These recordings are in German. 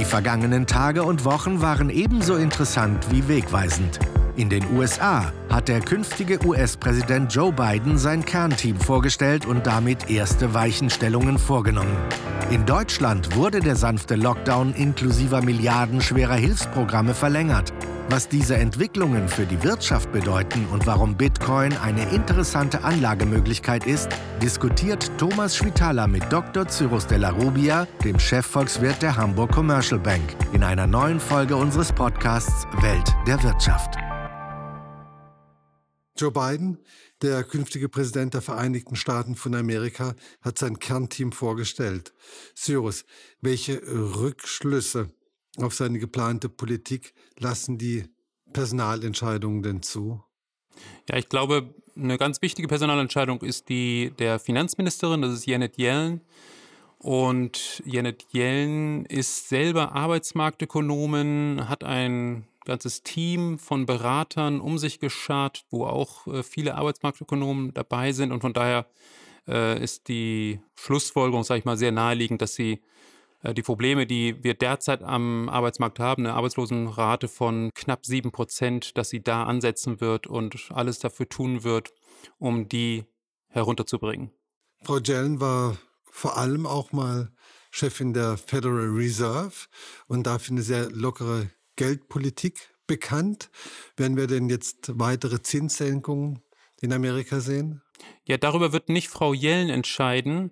Die vergangenen Tage und Wochen waren ebenso interessant wie wegweisend. In den USA hat der künftige US-Präsident Joe Biden sein Kernteam vorgestellt und damit erste Weichenstellungen vorgenommen. In Deutschland wurde der sanfte Lockdown inklusiver milliardenschwerer Hilfsprogramme verlängert. Was diese Entwicklungen für die Wirtschaft bedeuten und warum Bitcoin eine interessante Anlagemöglichkeit ist, diskutiert Thomas Schwitala mit Dr. Cyrus Della Rubia, dem Chefvolkswirt der Hamburg Commercial Bank, in einer neuen Folge unseres Podcasts Welt der Wirtschaft. Joe Biden, der künftige Präsident der Vereinigten Staaten von Amerika, hat sein Kernteam vorgestellt. Cyrus, welche Rückschlüsse auf seine geplante Politik lassen die Personalentscheidungen denn zu? Ja, ich glaube, eine ganz wichtige Personalentscheidung ist die der Finanzministerin, das ist Janet Yellen. Und Janet Yellen ist selber Arbeitsmarktökonomin, hat ein ganzes Team von Beratern um sich geschart, wo auch äh, viele Arbeitsmarktökonomen dabei sind. Und von daher äh, ist die Schlussfolgerung, sage ich mal, sehr naheliegend, dass sie die Probleme, die wir derzeit am Arbeitsmarkt haben, eine Arbeitslosenrate von knapp sieben Prozent, dass sie da ansetzen wird und alles dafür tun wird, um die herunterzubringen. Frau Jellen war vor allem auch mal Chefin der Federal Reserve und dafür eine sehr lockere Geldpolitik bekannt. Werden wir denn jetzt weitere Zinssenkungen in Amerika sehen? Ja, darüber wird nicht Frau Yellen entscheiden,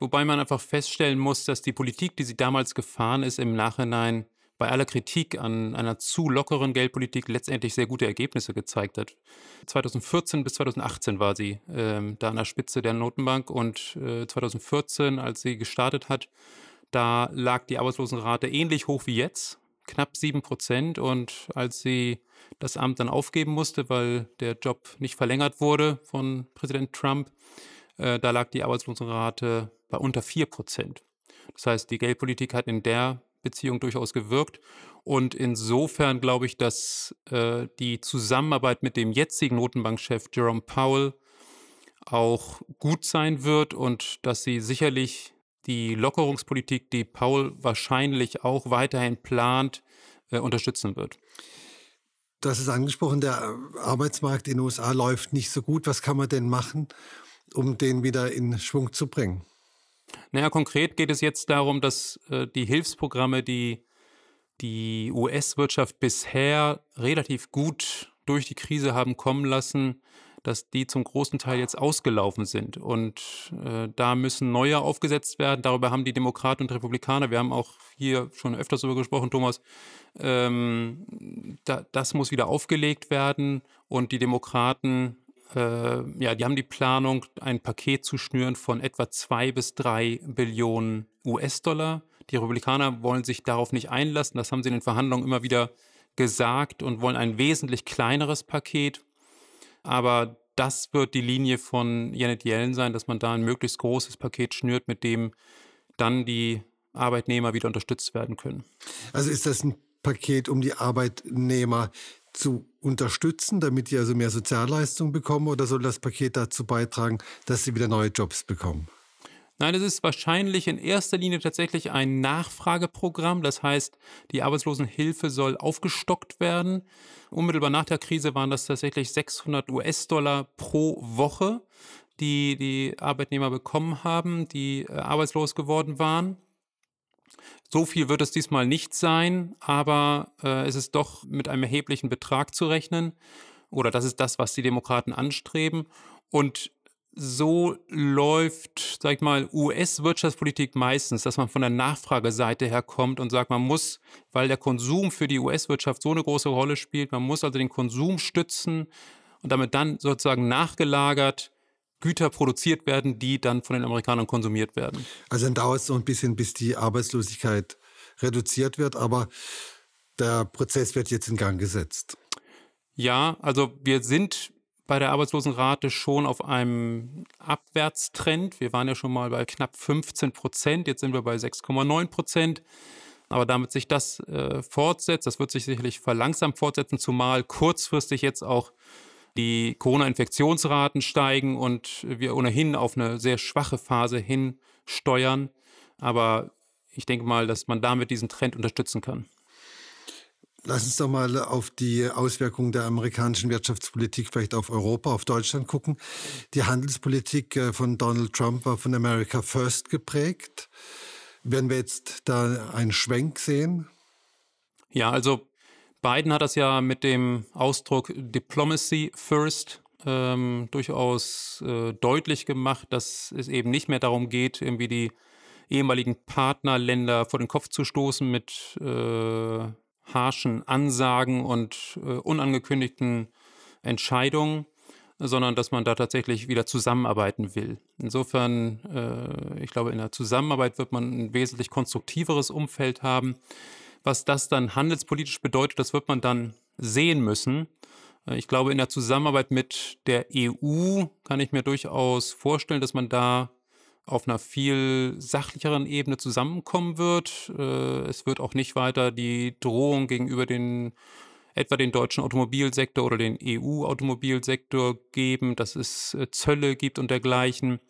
Wobei man einfach feststellen muss, dass die Politik, die sie damals gefahren ist, im Nachhinein bei aller Kritik an einer zu lockeren Geldpolitik letztendlich sehr gute Ergebnisse gezeigt hat. 2014 bis 2018 war sie ähm, da an der Spitze der Notenbank und äh, 2014, als sie gestartet hat, da lag die Arbeitslosenrate ähnlich hoch wie jetzt, knapp sieben Prozent. Und als sie das Amt dann aufgeben musste, weil der Job nicht verlängert wurde von Präsident Trump, äh, da lag die Arbeitslosenrate bei unter 4 Prozent. Das heißt, die Geldpolitik hat in der Beziehung durchaus gewirkt. Und insofern glaube ich, dass äh, die Zusammenarbeit mit dem jetzigen Notenbankchef Jerome Powell auch gut sein wird und dass sie sicherlich die Lockerungspolitik, die Powell wahrscheinlich auch weiterhin plant, äh, unterstützen wird. Das ist angesprochen, der Arbeitsmarkt in den USA läuft nicht so gut. Was kann man denn machen, um den wieder in Schwung zu bringen? Naja, konkret geht es jetzt darum, dass äh, die Hilfsprogramme, die die US-Wirtschaft bisher relativ gut durch die Krise haben kommen lassen, dass die zum großen Teil jetzt ausgelaufen sind. Und äh, da müssen neue aufgesetzt werden. Darüber haben die Demokraten und Republikaner, wir haben auch hier schon öfters darüber gesprochen, Thomas, ähm, da, das muss wieder aufgelegt werden. Und die Demokraten ja, die haben die Planung, ein Paket zu schnüren von etwa zwei bis drei Billionen US-Dollar. Die Republikaner wollen sich darauf nicht einlassen. Das haben sie in den Verhandlungen immer wieder gesagt und wollen ein wesentlich kleineres Paket. Aber das wird die Linie von Janet Yellen sein, dass man da ein möglichst großes Paket schnürt, mit dem dann die Arbeitnehmer wieder unterstützt werden können. Also ist das ein Paket, um die Arbeitnehmer zu unterstützen, damit die also mehr Sozialleistungen bekommen oder soll das Paket dazu beitragen, dass sie wieder neue Jobs bekommen? Nein, es ist wahrscheinlich in erster Linie tatsächlich ein Nachfrageprogramm. Das heißt, die Arbeitslosenhilfe soll aufgestockt werden. Unmittelbar nach der Krise waren das tatsächlich 600 US-Dollar pro Woche, die die Arbeitnehmer bekommen haben, die äh, arbeitslos geworden waren. So viel wird es diesmal nicht sein, aber äh, es ist doch mit einem erheblichen Betrag zu rechnen. Oder das ist das, was die Demokraten anstreben. Und so läuft, sag ich mal, US-Wirtschaftspolitik meistens, dass man von der Nachfrageseite her kommt und sagt, man muss, weil der Konsum für die US-Wirtschaft so eine große Rolle spielt, man muss also den Konsum stützen und damit dann sozusagen nachgelagert Güter produziert werden, die dann von den Amerikanern konsumiert werden. Also dann dauert es noch ein bisschen, bis die Arbeitslosigkeit reduziert wird, aber der Prozess wird jetzt in Gang gesetzt. Ja, also wir sind bei der Arbeitslosenrate schon auf einem Abwärtstrend. Wir waren ja schon mal bei knapp 15 Prozent, jetzt sind wir bei 6,9 Prozent. Aber damit sich das äh, fortsetzt, das wird sich sicherlich verlangsamt fortsetzen, zumal kurzfristig jetzt auch die Corona-Infektionsraten steigen und wir ohnehin auf eine sehr schwache Phase hin steuern. Aber ich denke mal, dass man damit diesen Trend unterstützen kann. Lass uns doch mal auf die Auswirkungen der amerikanischen Wirtschaftspolitik vielleicht auf Europa, auf Deutschland gucken. Die Handelspolitik äh, von Donald Trump war von America First geprägt. Werden wir jetzt da einen Schwenk sehen? Ja, also Biden hat das ja mit dem Ausdruck Diplomacy First ähm, durchaus äh, deutlich gemacht, dass es eben nicht mehr darum geht, irgendwie die ehemaligen Partnerländer vor den Kopf zu stoßen mit äh, harschen Ansagen und äh, unangekündigten Entscheidungen, sondern dass man da tatsächlich wieder zusammenarbeiten will. Insofern, äh, ich glaube, in der Zusammenarbeit wird man ein wesentlich konstruktiveres Umfeld haben. Was das dann handelspolitisch bedeutet, das wird man dann sehen müssen. Äh, ich glaube, in der Zusammenarbeit mit der EU kann ich mir durchaus vorstellen, dass man da auf einer viel sachlicheren Ebene zusammenkommen wird. Äh, es wird auch nicht weiter die Drohung gegenüber den etwa den deutschen Automobilsektor oder den EU-Automobilsektor geben, dass es äh, Zölle gibt und dergleichen.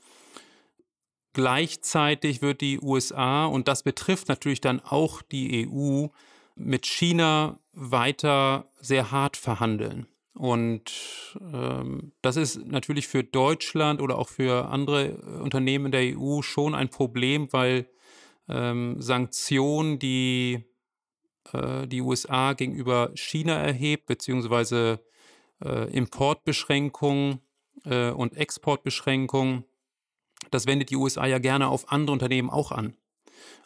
Gleichzeitig wird die USA, und das betrifft natürlich dann auch die EU, mit China weiter sehr hart verhandeln. Und ähm, das ist natürlich für Deutschland oder auch für andere äh, Unternehmen der EU schon ein Problem, weil ähm, Sanktionen, die äh, die USA gegenüber China erhebt, beziehungsweise äh, Importbeschränkungen äh, und Exportbeschränkungen, das wendet die USA ja gerne auf andere Unternehmen auch an.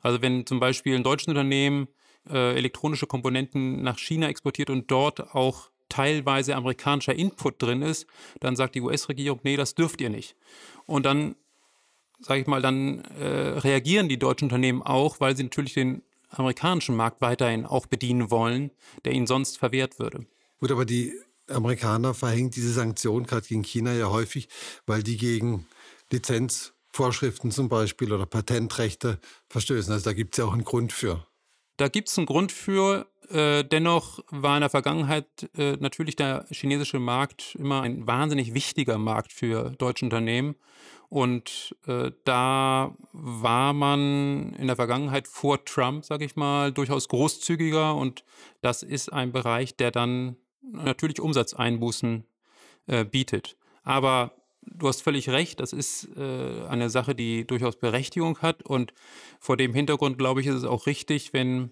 Also wenn zum Beispiel ein deutsches Unternehmen äh, elektronische Komponenten nach China exportiert und dort auch teilweise amerikanischer Input drin ist, dann sagt die US-Regierung, nee, das dürft ihr nicht. Und dann, sage ich mal, dann äh, reagieren die deutschen Unternehmen auch, weil sie natürlich den amerikanischen Markt weiterhin auch bedienen wollen, der ihnen sonst verwehrt würde. Gut, aber die Amerikaner verhängen diese Sanktionen gerade gegen China ja häufig, weil die gegen Lizenzvorschriften zum Beispiel oder Patentrechte verstößen. Also da gibt es ja auch einen Grund für. Da gibt es einen Grund für. Äh, dennoch war in der Vergangenheit äh, natürlich der chinesische Markt immer ein wahnsinnig wichtiger Markt für deutsche Unternehmen. Und äh, da war man in der Vergangenheit vor Trump, sage ich mal, durchaus großzügiger. Und das ist ein Bereich, der dann natürlich Umsatzeinbußen bietet. Aber du hast völlig recht, das ist äh, eine Sache, die durchaus Berechtigung hat. Und vor dem Hintergrund, glaube ich, ist es auch richtig, wenn,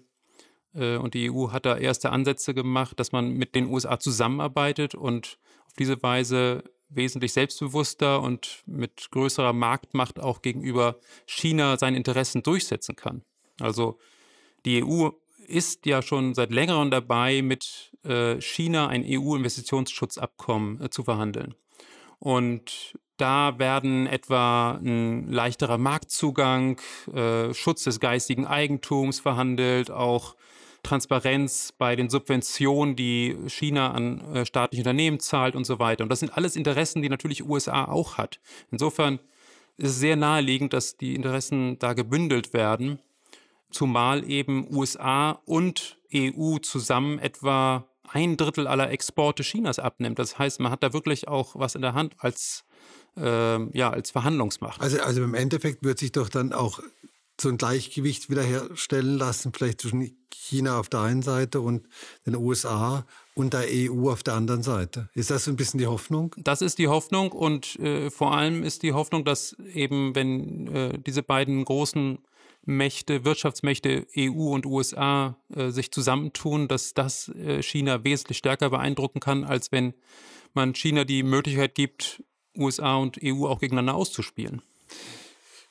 äh, und die EU hat da erste Ansätze gemacht, dass man mit den USA zusammenarbeitet und auf diese Weise wesentlich selbstbewusster und mit größerer Marktmacht auch gegenüber China seine Interessen durchsetzen kann. Also die EU ist ja schon seit längerem dabei, mit äh, China ein EU-Investitionsschutzabkommen äh, zu verhandeln. Und da werden etwa ein leichterer Marktzugang, äh, Schutz des geistigen Eigentums verhandelt, auch Transparenz bei den Subventionen, die China an äh, staatliche Unternehmen zahlt und so weiter. Und das sind alles Interessen, die natürlich USA auch hat. Insofern ist es sehr naheliegend, dass die Interessen da gebündelt werden, zumal eben USA und EU zusammen etwa ein Drittel aller Exporte Chinas abnimmt. Das heißt, man hat da wirklich auch was in der Hand als, äh, ja, als Verhandlungsmacht. Also, also im Endeffekt wird sich doch dann auch so ein Gleichgewicht wiederherstellen lassen, vielleicht zwischen China auf der einen Seite und den USA und der EU auf der anderen Seite. Ist das so ein bisschen die Hoffnung? Das ist die Hoffnung und äh, vor allem ist die Hoffnung, dass eben, wenn äh, diese beiden großen Mächte, Wirtschaftsmächte EU und USA äh, sich zusammentun, dass das äh, China wesentlich stärker beeindrucken kann, als wenn man China die Möglichkeit gibt, USA und EU auch gegeneinander auszuspielen.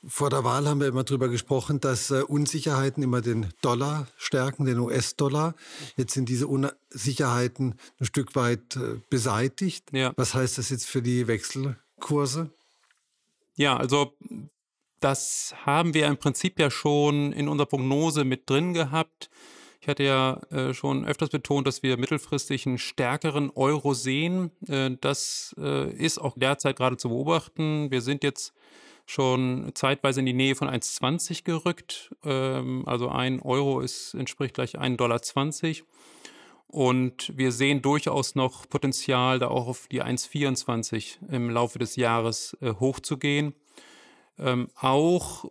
Vor der Wahl haben wir immer darüber gesprochen, dass äh, Unsicherheiten immer den Dollar stärken, den US-Dollar. Jetzt sind diese Unsicherheiten ein Stück weit äh, beseitigt. Ja. Was heißt das jetzt für die Wechselkurse? Ja, also das haben wir im Prinzip ja schon in unserer Prognose mit drin gehabt. Ich hatte ja äh, schon öfters betont, dass wir mittelfristig einen stärkeren Euro sehen. Äh, das äh, ist auch derzeit gerade zu beobachten. Wir sind jetzt schon zeitweise in die Nähe von 1,20 gerückt. Ähm, also ein Euro ist, entspricht gleich 1,20 Dollar. Und wir sehen durchaus noch Potenzial, da auch auf die 1,24 im Laufe des Jahres äh, hochzugehen. Ähm, auch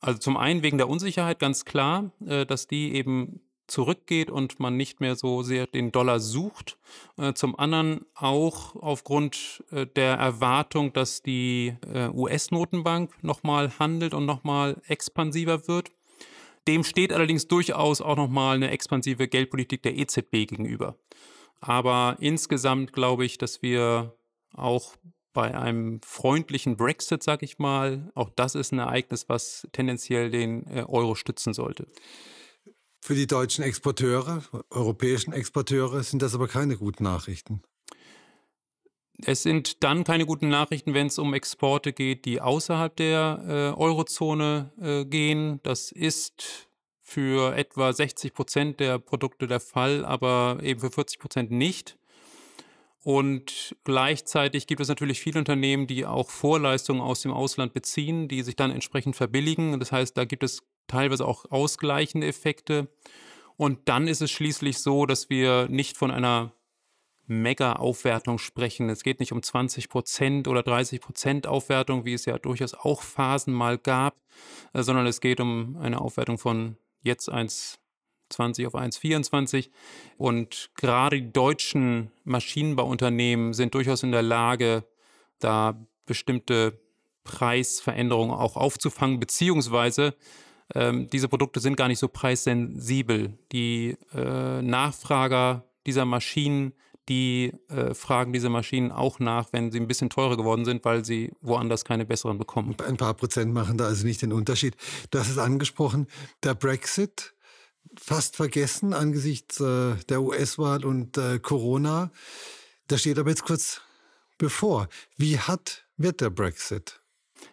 Also zum einen wegen der Unsicherheit ganz klar, äh, dass die eben zurückgeht und man nicht mehr so sehr den Dollar sucht. Äh, zum anderen auch aufgrund äh, der Erwartung, dass die US-Notenbank nochmal handelt und nochmal expansiver wird. Dem steht allerdings durchaus auch nochmal eine expansive Geldpolitik der EZB gegenüber. Aber insgesamt glaube ich, dass wir auch bei einem freundlichen Brexit, sag ich mal, auch das ist ein Ereignis, was tendenziell den äh, Euro stützen sollte. Für die deutschen Exporteure, europäischen Exporteure sind das aber keine guten Nachrichten. Es sind dann keine guten Nachrichten, wenn es um Exporte geht, die außerhalb der äh, Eurozone äh, gehen. Das ist für etwa 60 Prozent der Produkte der Fall, aber eben für 40 Prozent nicht. Und gleichzeitig gibt es natürlich viele Unternehmen, die auch Vorleistungen aus dem Ausland beziehen, die sich dann entsprechend verbilligen. Das heißt, da gibt es teilweise auch ausgleichende Effekte. Und dann ist es schließlich so, dass wir nicht von einer Mega-Aufwertung sprechen. Es geht nicht um 20 Prozent oder 30 Prozent Aufwertung, wie es ja durchaus auch Phasen mal gab, äh, sondern es geht um eine Aufwertung von jetzt 1 20 auf 1,24. Und gerade die deutschen Maschinenbauunternehmen sind durchaus in der Lage, da bestimmte Preisveränderungen auch aufzufangen, beziehungsweise ähm, diese Produkte sind gar nicht so preissensibel. Die äh, Nachfrager dieser Maschinen, die äh, fragen diese Maschinen auch nach, wenn sie ein bisschen teurer geworden sind, weil sie woanders keine besseren bekommen. Ein paar Prozent machen da also nicht den Unterschied. Hast es angesprochen, der Brexit fast vergessen angesichts äh, der US-Wahl und äh, Corona. Das steht aber jetzt kurz bevor. Wie hart wird der Brexit?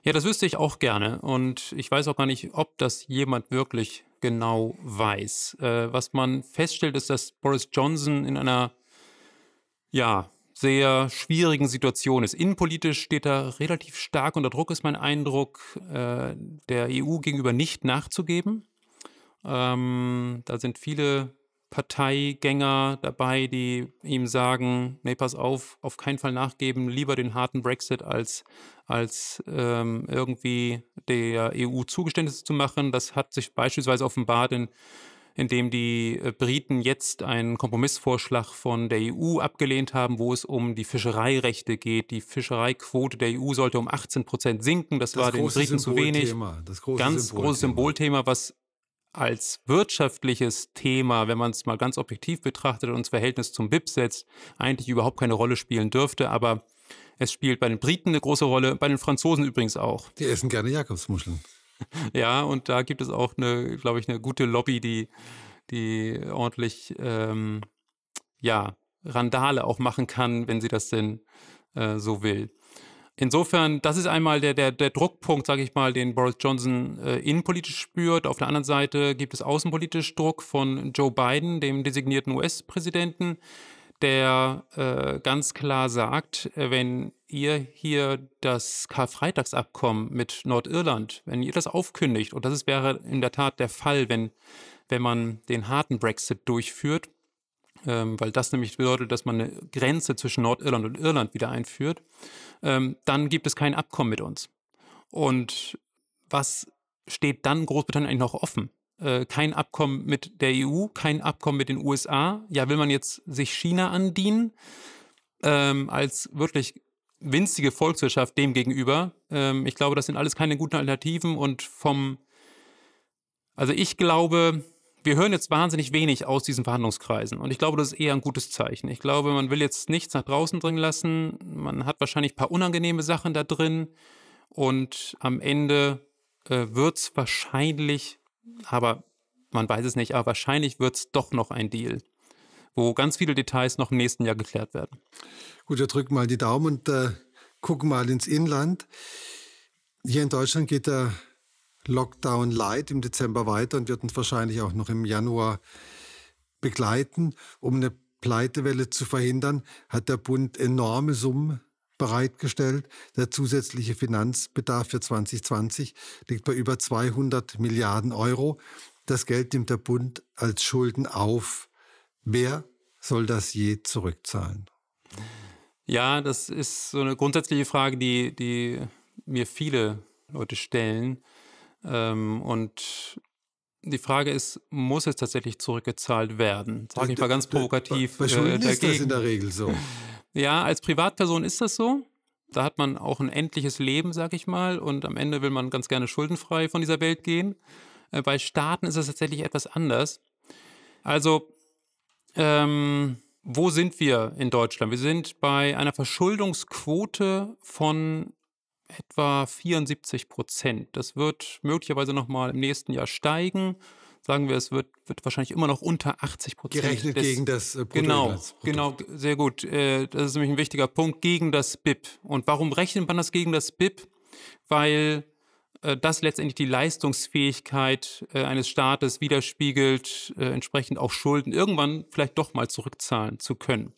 Ja, das wüsste ich auch gerne. Und ich weiß auch gar nicht, ob das jemand wirklich genau weiß. Äh, was man feststellt, ist, dass Boris Johnson in einer, ja, sehr schwierigen Situation ist. Innenpolitisch steht er relativ stark unter Druck, ist mein Eindruck, äh, der EU gegenüber nicht nachzugeben. Ähm, da sind viele Parteigänger dabei, die ihm sagen, nee, pass auf, auf keinen Fall nachgeben, lieber den harten Brexit als, als ähm, irgendwie der EU Zugeständnisse zu machen. Das hat sich beispielsweise offenbart, in, indem die äh, Briten jetzt einen Kompromissvorschlag von der EU abgelehnt haben, wo es um die Fischereirechte geht. Die Fischereiquote der EU sollte um 18 Prozent sinken. Das, das war den Briten zu wenig. Das große Ganz großes Symbolthema, was als wirtschaftliches Thema, wenn man es mal ganz objektiv betrachtet und das Verhältnis zum BIP setzt, eigentlich überhaupt keine Rolle spielen dürfte. Aber es spielt bei den Briten eine große Rolle, bei den Franzosen übrigens auch. Die essen gerne Jakobsmuscheln. Ja, und da gibt es auch eine, glaube ich, eine gute Lobby, die, die ordentlich, ähm, ja, Randale auch machen kann, wenn sie das denn äh, so will. Insofern, das ist einmal der, der, der Druckpunkt, sage ich mal, den Boris Johnson äh, innenpolitisch spürt. Auf der anderen Seite gibt es außenpolitisch Druck von Joe Biden, dem designierten US-Präsidenten, der äh, ganz klar sagt, wenn ihr hier das Karfreitagsabkommen mit Nordirland, wenn ihr das aufkündigt, und das ist, wäre in der Tat der Fall, wenn, wenn man den harten Brexit durchführt, ähm, weil das nämlich bedeutet, dass man eine Grenze zwischen Nordirland und Irland wieder einführt, ähm, dann gibt es kein Abkommen mit uns. Und was steht dann Großbritannien eigentlich noch offen? Äh, kein Abkommen mit der EU, kein Abkommen mit den USA. Ja, will man jetzt sich China andienen ähm, als wirklich winzige Volkswirtschaft dem gegenüber? Ähm, ich glaube, das sind alles keine guten Alternativen und vom, also ich glaube, wir hören jetzt wahnsinnig wenig aus diesen Verhandlungskreisen. Und ich glaube, das ist eher ein gutes Zeichen. Ich glaube, man will jetzt nichts nach draußen dringen lassen. Man hat wahrscheinlich ein paar unangenehme Sachen da drin. Und am Ende äh, wird es wahrscheinlich, aber man weiß es nicht, aber wahrscheinlich wird es doch noch ein Deal, wo ganz viele Details noch im nächsten Jahr geklärt werden. Gut, wir drücken mal die Daumen und äh, gucken mal ins Inland. Hier in Deutschland geht der Lockdown Light im Dezember weiter und wird uns wahrscheinlich auch noch im Januar begleiten. Um eine Pleitewelle zu verhindern, hat der Bund enorme Summen bereitgestellt. Der zusätzliche Finanzbedarf für 2020 liegt bei über 200 Milliarden Euro. Das Geld nimmt der Bund als Schulden auf. Wer soll das je zurückzahlen? Ja, das ist so eine grundsätzliche Frage, die, die mir viele Leute stellen. Ähm, und die Frage ist, muss es tatsächlich zurückgezahlt werden? Sage ich mal ganz provokativ. Bei, bei Schulden äh, ist das in der Regel so. Ja, als Privatperson ist das so. Da hat man auch ein endliches Leben, sag ich mal, und am Ende will man ganz gerne schuldenfrei von dieser Welt gehen. Äh, bei Staaten ist es tatsächlich etwas anders. Also, ähm, wo sind wir in Deutschland? Wir sind bei einer Verschuldungsquote von etwa 74 Prozent. Das wird möglicherweise nochmal im nächsten Jahr steigen. Sagen wir, es wird, wird wahrscheinlich immer noch unter 80 Prozent. Gerechnet des, gegen das äh, Genau, genau, sehr gut. Äh, das ist nämlich ein wichtiger Punkt, gegen das BIP. Und warum rechnet man das gegen das BIP? Weil äh, das letztendlich die Leistungsfähigkeit äh, eines Staates widerspiegelt, entsprechend auch Schulden irgendwann vielleicht doch mal zurückzahlen zu können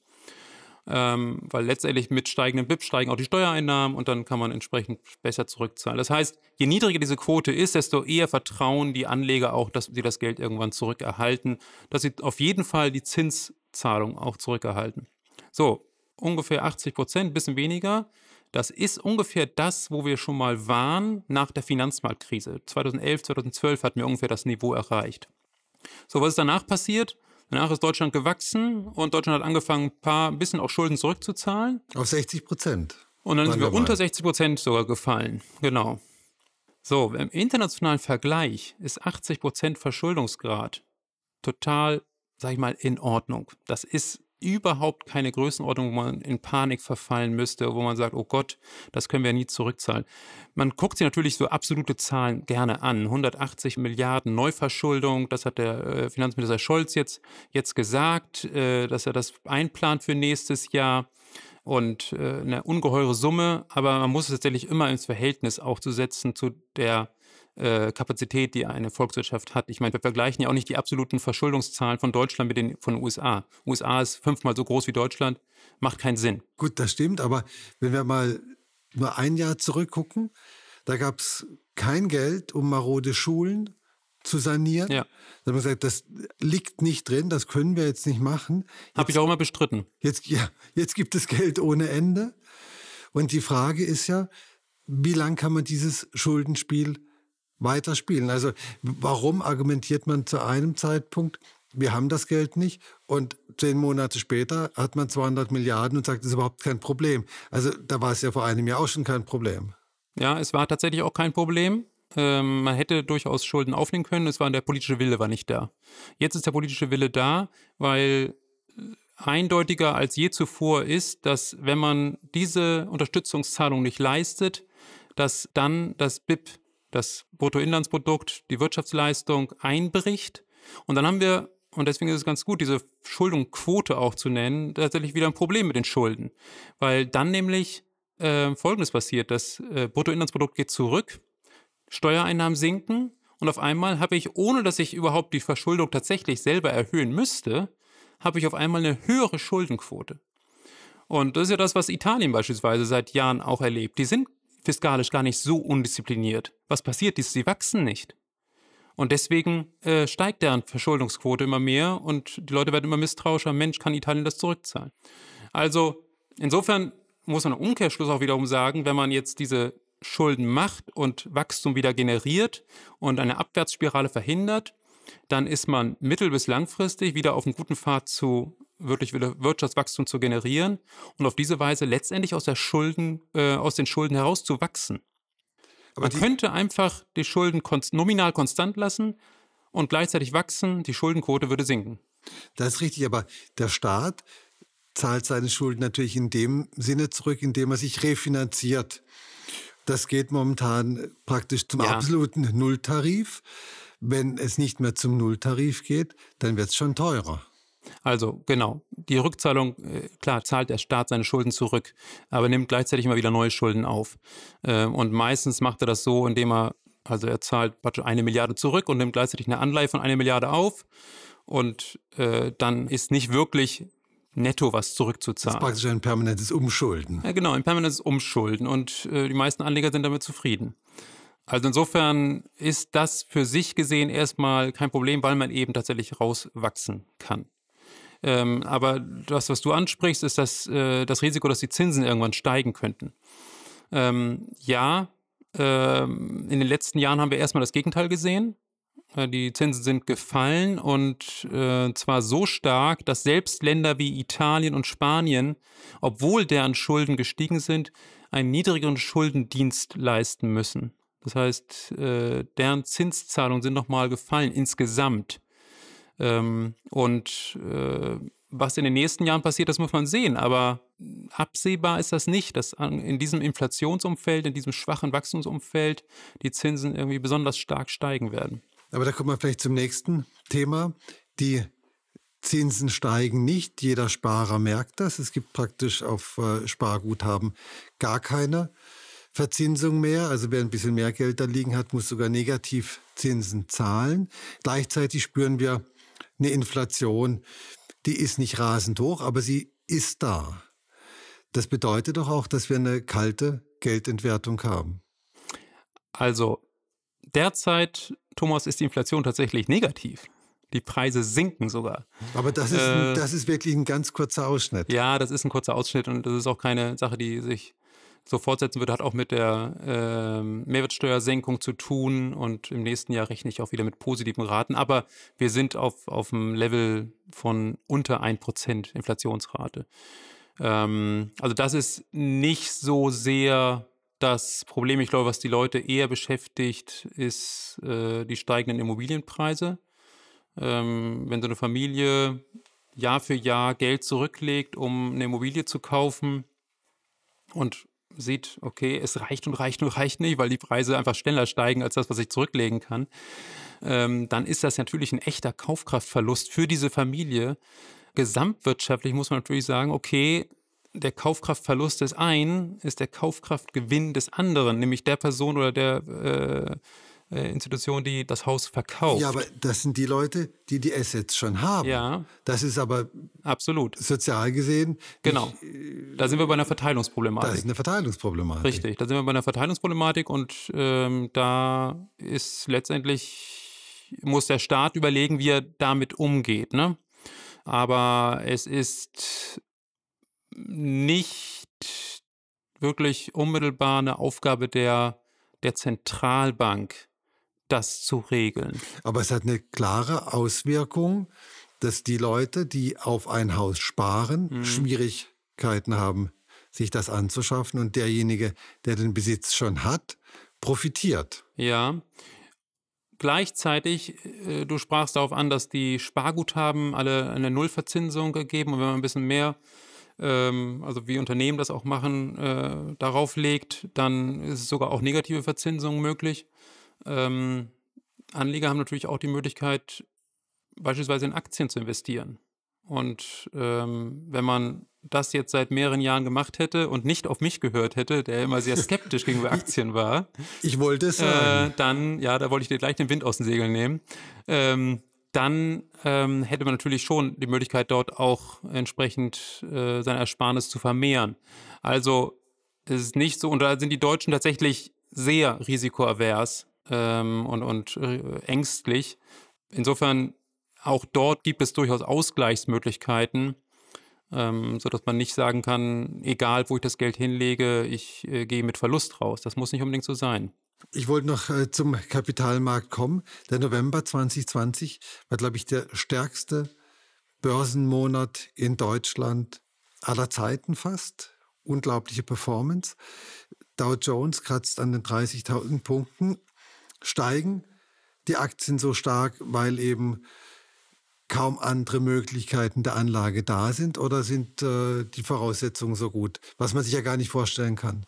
ähm, weil letztendlich mit steigendem BIP steigen auch die Steuereinnahmen und dann kann man entsprechend besser zurückzahlen. Das heißt, je niedriger diese Quote ist, desto eher vertrauen die Anleger auch, dass sie das Geld irgendwann zurückerhalten, dass sie auf jeden Fall die Zinszahlung auch zurückerhalten. So, ungefähr 80 Prozent, bisschen weniger. Das ist ungefähr das, wo wir schon mal waren nach der Finanzmarktkrise. 2011, 2012 hatten wir ungefähr das Niveau erreicht. So, was ist danach passiert? Danach ist Deutschland gewachsen und Deutschland hat angefangen, ein paar, ein bisschen auch Schulden zurückzuzahlen. Auf 60 Prozent. Und dann sind wir unter 60 Prozent sogar gefallen. Genau. So, im internationalen Vergleich ist 80 Prozent Verschuldungsgrad total, sag ich mal, in Ordnung. Das ist überhaupt keine Größenordnung, wo man in Panik verfallen müsste, wo man sagt, oh Gott, das können wir nie zurückzahlen. Man guckt sich natürlich so absolute Zahlen gerne an. 180 Milliarden Neuverschuldung, das hat der äh, Finanzminister Scholz jetzt, jetzt gesagt, äh, dass er das einplant für nächstes Jahr und äh, eine ungeheure Summe, aber man muss es tatsächlich immer ins Verhältnis auch zu setzen zu der äh, Kapazität, die eine Volkswirtschaft hat. Ich meine, wir vergleichen ja auch nicht die absoluten Verschuldungszahlen von Deutschland mit den von den USA. USA ist fünfmal so groß wie Deutschland, macht keinen Sinn. Gut, das stimmt, aber wenn wir mal nur ein Jahr zurückgucken, da gab es kein Geld, um marode Schulen zu sanieren. Ja. Da haben wir gesagt, das liegt nicht drin, das können wir jetzt nicht machen. Habe ich auch immer bestritten. Jetzt, ja, jetzt gibt es Geld ohne Ende. Und die Frage ist ja, wie lange kann man dieses Schuldenspiel weiterspielen. Also warum argumentiert man zu einem Zeitpunkt, wir haben das Geld nicht und zehn Monate später hat man 200 Milliarden und sagt, das ist überhaupt kein Problem. Also da war es ja vor einem Jahr auch schon kein Problem. Ja, es war tatsächlich auch kein Problem. Ähm, man hätte durchaus Schulden aufnehmen können, es war der politische Wille war nicht da. Jetzt ist der politische Wille da, weil äh, eindeutiger als je zuvor ist, dass wenn man diese Unterstützungszahlung nicht leistet, dass dann das BIP das Bruttoinlandsprodukt, die Wirtschaftsleistung einbricht. Und dann haben wir, und deswegen ist es ganz gut, diese Schuldenquote auch zu nennen, tatsächlich wieder ein Problem mit den Schulden. Weil dann nämlich äh, Folgendes passiert, das äh, Bruttoinlandsprodukt geht zurück, Steuereinnahmen sinken und auf einmal habe ich, ohne dass ich überhaupt die Verschuldung tatsächlich selber erhöhen müsste, habe ich auf einmal eine höhere Schuldenquote. Und das ist ja das, was Italien beispielsweise seit Jahren auch erlebt. Die sind fiskalisch gar nicht so undiszipliniert. Was passiert ist, sie wachsen nicht. Und deswegen äh, steigt deren Verschuldungsquote immer mehr und die Leute werden immer misstrauischer. Mensch, kann Italien das zurückzahlen? Also insofern muss man im Umkehrschluss auch wiederum sagen, wenn man jetzt diese Schulden macht und Wachstum wieder generiert und eine Abwärtsspirale verhindert, dann ist man mittel- bis langfristig wieder auf einem guten Pfad zu wirklich Wirtschaftswachstum zu generieren und auf diese Weise letztendlich aus, der Schulden, äh, aus den Schulden herauszuwachsen. Aber Man könnte einfach die Schulden konst nominal konstant lassen und gleichzeitig wachsen, die Schuldenquote würde sinken. Das ist richtig, aber der Staat zahlt seine Schulden natürlich in dem Sinne zurück, indem er sich refinanziert. Das geht momentan praktisch zum ja. absoluten Nulltarif. Wenn es nicht mehr zum Nulltarif geht, dann wird es schon teurer. Also genau, die Rückzahlung, äh, klar, zahlt der Staat seine Schulden zurück, aber nimmt gleichzeitig immer wieder neue Schulden auf. Ähm, und meistens macht er das so, indem er, also er zahlt praktisch eine Milliarde zurück und nimmt gleichzeitig eine Anleihe von einer Milliarde auf. Und äh, dann ist nicht wirklich netto was zurückzuzahlen. Das ist praktisch ein permanentes Umschulden. Ja, genau, ein permanentes Umschulden. Und äh, die meisten Anleger sind damit zufrieden. Also insofern ist das für sich gesehen erstmal kein Problem, weil man eben tatsächlich rauswachsen kann. Ähm, aber das, was du ansprichst, ist das, äh, das Risiko, dass die Zinsen irgendwann steigen könnten. Ähm, ja, ähm, in den letzten Jahren haben wir erstmal das Gegenteil gesehen. Äh, die Zinsen sind gefallen und äh, zwar so stark, dass selbst Länder wie Italien und Spanien, obwohl deren Schulden gestiegen sind, einen niedrigeren Schuldendienst leisten müssen. Das heißt, äh, deren Zinszahlungen sind nochmal gefallen insgesamt. Ähm, und äh, was in den nächsten Jahren passiert, das muss man sehen. Aber absehbar ist das nicht, dass in diesem Inflationsumfeld, in diesem schwachen Wachstumsumfeld die Zinsen irgendwie besonders stark steigen werden. Aber da kommen wir vielleicht zum nächsten Thema. Die Zinsen steigen nicht. Jeder Sparer merkt das. Es gibt praktisch auf äh, Sparguthaben gar keine Verzinsung mehr. Also wer ein bisschen mehr Geld da liegen hat, muss sogar Negativzinsen zahlen. Gleichzeitig spüren wir eine Inflation, die ist nicht rasend hoch, aber sie ist da. Das bedeutet doch auch, dass wir eine kalte Geldentwertung haben. Also derzeit, Thomas, ist die Inflation tatsächlich negativ. Die Preise sinken sogar. Aber das ist, äh, das ist wirklich ein ganz kurzer Ausschnitt. Ja, das ist ein kurzer Ausschnitt und das ist auch keine Sache, die sich so fortsetzen wird, hat auch mit der äh, Mehrwertsteuersenkung zu tun und im nächsten Jahr rechne ich auch wieder mit positiven Raten. Aber wir sind auf, auf einem Level von unter 1% Inflationsrate. Ähm, also das ist nicht so sehr das Problem, ich glaube, was die Leute eher beschäftigt, ist äh, die steigenden Immobilienpreise. Ähm, wenn so eine Familie Jahr für Jahr Geld zurücklegt, um eine Immobilie zu kaufen und sieht, okay, es reicht und reicht und reicht nicht, weil die Preise einfach schneller steigen als das, was ich zurücklegen kann, ähm, dann ist das natürlich ein echter Kaufkraftverlust für diese Familie. Gesamtwirtschaftlich muss man natürlich sagen, okay, der des einen ist der Kaufkraftgewinn des anderen, nämlich der Person oder der äh, Institution, die das Haus verkauft. Ja, aber das sind die Leute, die die Assets schon haben. Ja. Das ist aber absolut sozial gesehen. Genau. da sind wir bei einer Verteilungsproblematik. Das ist eine Verteilungsproblematik. Richtig. Da sind wir bei einer Verteilungsproblematik und ähm, da ist letztendlich muss der Staat überlegen, wie er damit umgeht. Ne? Aber es ist nicht wirklich unmittelbar eine Aufgabe der, der Zentralbank, das zu regeln. Aber es hat eine klare Auswirkung, dass die Leute, die auf ein Haus sparen, mhm. Schwierigkeiten haben, sich das anzuschaffen und derjenige, der den Besitz schon hat, profitiert. Ja. Gleichzeitig, äh, du sprachst darauf an, dass die Sparguthaben alle eine Nullverzinsung geben und wenn man ein bisschen mehr ähm, also wie Unternehmen das auch machen, äh, darauf legt, dann ist es sogar auch negative Verzinsung möglich. Ähm, Anleger haben natürlich auch die Möglichkeit, beispielsweise in Aktien zu investieren. Und ähm, wenn man das jetzt seit mehreren Jahren gemacht hätte und nicht auf mich gehört hätte, der immer sehr skeptisch gegenüber Aktien war. Ich wollte es sagen. Äh, dann, ja, da wollte ich dir gleich den Wind aus den Segeln nehmen. Ähm, dann ähm, hätte man natürlich schon die Möglichkeit, dort auch entsprechend äh, sein Ersparnis zu vermehren. Also es ist nicht so, und da sind die Deutschen tatsächlich sehr risikoavers ähm, und, und äh, ängstlich. Insofern auch dort gibt es durchaus Ausgleichsmöglichkeiten, ähm, sodass man nicht sagen kann, egal wo ich das Geld hinlege, ich äh, gehe mit Verlust raus. Das muss nicht unbedingt so sein. Ich wollte noch äh, zum Kapitalmarkt kommen. Der November 2020 war, glaube ich, der stärkste Börsenmonat in Deutschland aller Zeiten fast. Unglaubliche Performance. Dow Jones kratzt an den 30.000 Punkten. Steigen die Aktien so stark, weil eben kaum andere Möglichkeiten der Anlage da sind oder sind äh, die Voraussetzungen so gut, was man sich ja gar nicht vorstellen kann?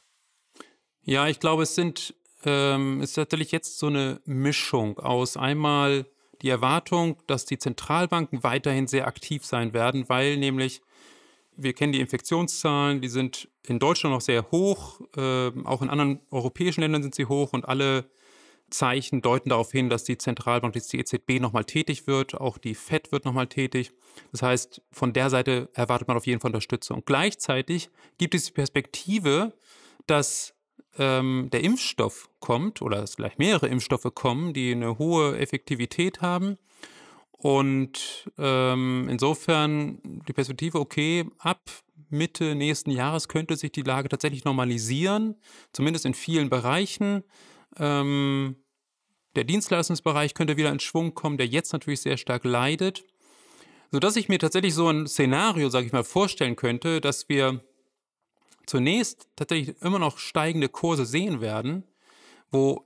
Ja, ich glaube, es sind ähm, ist natürlich jetzt so eine Mischung aus einmal die Erwartung, dass die Zentralbanken weiterhin sehr aktiv sein werden, weil nämlich wir kennen die Infektionszahlen, die sind in Deutschland noch sehr hoch, äh, auch in anderen europäischen Ländern sind sie hoch und alle Zeichen deuten darauf hin, dass die Zentralbank, die EZB nochmal tätig wird, auch die FED wird nochmal tätig. Das heißt, von der Seite erwartet man auf jeden Fall Unterstützung. Gleichzeitig gibt es die Perspektive, dass ähm, der Impfstoff kommt oder es vielleicht mehrere Impfstoffe kommen, die eine hohe Effektivität haben. Und ähm, insofern die Perspektive, okay, ab Mitte nächsten Jahres könnte sich die Lage tatsächlich normalisieren, zumindest in vielen Bereichen. Ähm, der Dienstleistungsbereich könnte wieder in Schwung kommen, der jetzt natürlich sehr stark leidet, sodass ich mir tatsächlich so ein Szenario, sage ich mal, vorstellen könnte, dass wir zunächst tatsächlich immer noch steigende Kurse sehen werden, wo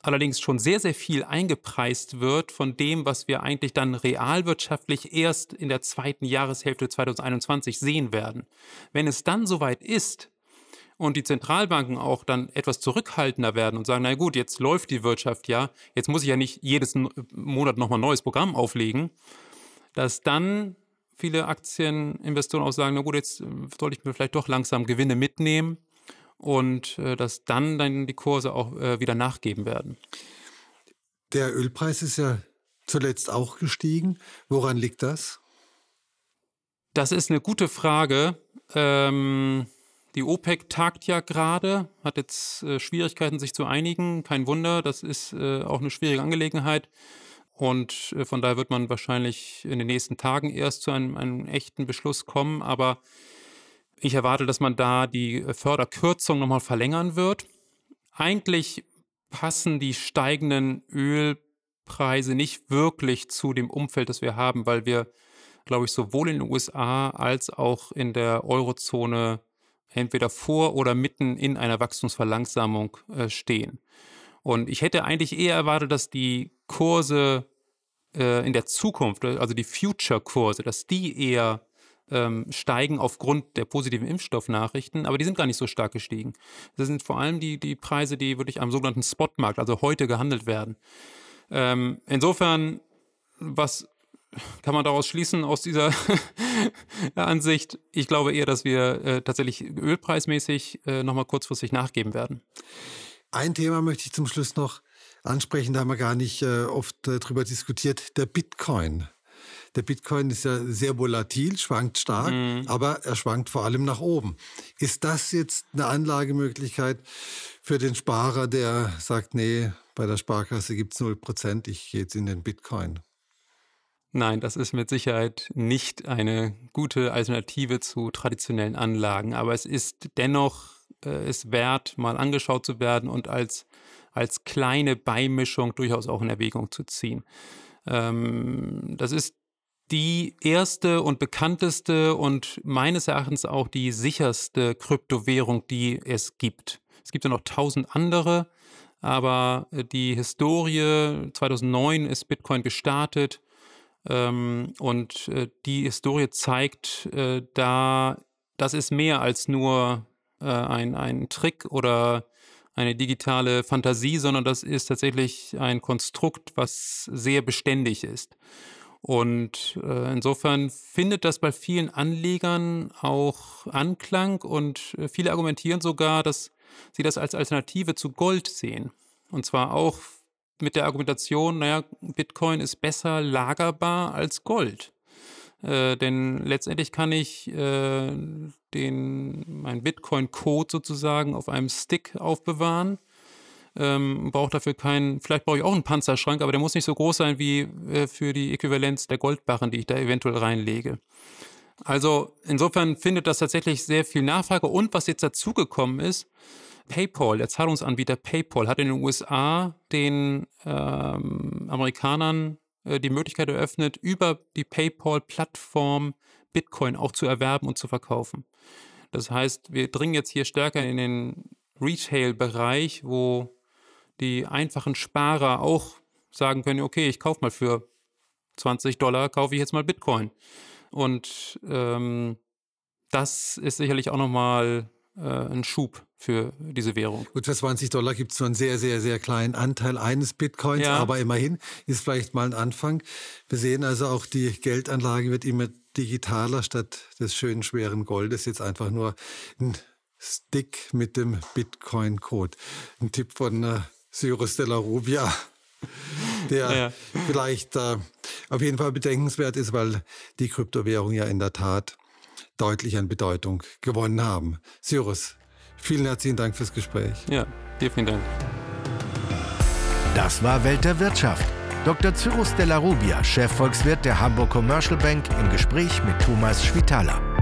allerdings schon sehr, sehr viel eingepreist wird von dem, was wir eigentlich dann realwirtschaftlich erst in der zweiten Jahreshälfte 2021 sehen werden. Wenn es dann soweit ist und die Zentralbanken auch dann etwas zurückhaltender werden und sagen, na gut, jetzt läuft die Wirtschaft ja, jetzt muss ich ja nicht jedes Monat nochmal ein neues Programm auflegen, dass dann viele Aktieninvestoren auch sagen, na gut, jetzt äh, soll ich mir vielleicht doch langsam Gewinne mitnehmen und äh, dass dann, dann die Kurse auch äh, wieder nachgeben werden. Der Ölpreis ist ja zuletzt auch gestiegen. Woran liegt das? Das ist eine gute Frage. Ähm, die OPEC tagt ja gerade, hat jetzt äh, Schwierigkeiten, sich zu einigen. Kein Wunder, das ist äh, auch eine schwierige Angelegenheit. Und äh, von daher wird man wahrscheinlich in den nächsten Tagen erst zu einem, einem echten Beschluss kommen. Aber ich erwarte, dass man da die äh, Förderkürzung nochmal verlängern wird. Eigentlich passen die steigenden Ölpreise nicht wirklich zu dem Umfeld, das wir haben, weil wir, glaube ich, sowohl in den USA als auch in der Eurozone entweder vor oder mitten in einer Wachstumsverlangsamung äh, stehen. Und ich hätte eigentlich eher erwartet, dass die Kurse äh, in der Zukunft, also die Future-Kurse, dass die eher ähm, steigen aufgrund der positiven Impfstoffnachrichten, aber die sind gar nicht so stark gestiegen. Das sind vor allem die, die Preise, die wirklich am sogenannten Spotmarkt, also heute gehandelt werden. Ähm, insofern, was kann man daraus schließen aus dieser Ansicht? Ich glaube eher, dass wir äh, tatsächlich ölpreismäßig äh, nochmal kurzfristig nachgeben werden. Ein Thema möchte ich zum Schluss noch ansprechen, da haben wir gar nicht äh, oft äh, drüber diskutiert, der Bitcoin. Der Bitcoin ist ja sehr volatil, schwankt stark, mhm. aber er schwankt vor allem nach oben. Ist das jetzt eine Anlagemöglichkeit für den Sparer, der sagt, nee, bei der Sparkasse gibt es 0%, ich gehe jetzt in den Bitcoin? Nein, das ist mit Sicherheit nicht eine gute Alternative zu traditionellen Anlagen, aber es ist dennoch äh, es wert, mal angeschaut zu werden und als, als kleine Beimischung durchaus auch in Erwägung zu ziehen. Ähm, das ist die erste und bekannteste und meines Erachtens auch die sicherste Kryptowährung, die es gibt. Es gibt ja noch tausend andere, aber äh, die Historie 2009 ist Bitcoin gestartet ähm, und äh, die Historie zeigt, äh, da das ist mehr als nur äh, ein, ein Trick oder eine digitale Fantasie, sondern das ist tatsächlich ein Konstrukt, was sehr beständig ist. Und äh, insofern findet das bei vielen Anlegern auch Anklang und äh, viele argumentieren sogar, dass sie das als Alternative zu Gold sehen. Und zwar auch mit der Argumentation, naja, Bitcoin ist besser lagerbar als Gold. Äh, denn letztendlich kann ich äh, den, meinen Bitcoin-Code sozusagen auf einem Stick aufbewahren ähm, braucht dafür keinen, vielleicht brauche ich auch einen Panzerschrank, aber der muss nicht so groß sein wie äh, für die Äquivalenz der Goldbarren, die ich da eventuell reinlege. Also insofern findet das tatsächlich sehr viel Nachfrage. Und was jetzt dazugekommen ist, PayPal, der Zahlungsanbieter PayPal, hat in den USA den ähm, Amerikanern äh, die Möglichkeit eröffnet, über die PayPal-Plattform Bitcoin auch zu erwerben und zu verkaufen. Das heißt, wir dringen jetzt hier stärker in den Retail-Bereich, wo die einfachen Sparer auch sagen können, okay, ich kaufe mal für 20 Dollar, kaufe ich jetzt mal Bitcoin. Und ähm, das ist sicherlich auch nochmal äh, ein Schub für diese Währung. Gut, für 20 Dollar gibt es nur einen sehr, sehr, sehr kleinen Anteil eines Bitcoins, ja. aber immerhin ist vielleicht mal ein Anfang. Wir sehen also auch, die Geldanlage wird immer digitaler statt des schönen, schweren Goldes jetzt einfach nur ein Stick mit dem Bitcoin-Code. Ein Tipp von äh, Cyrus de la Rubia, der ja. vielleicht äh, auf jeden Fall bedenkenswert ist, weil die Kryptowährungen ja in der Tat deutlich an Bedeutung gewonnen haben. Cyrus, vielen herzlichen Dank fürs Gespräch. Ja, dir vielen Dank. Das war Welt der Wirtschaft. Dr. Cyrus de la Rubia, Chefvolkswirt der Hamburg Commercial Bank, im Gespräch mit Thomas Schwitaler.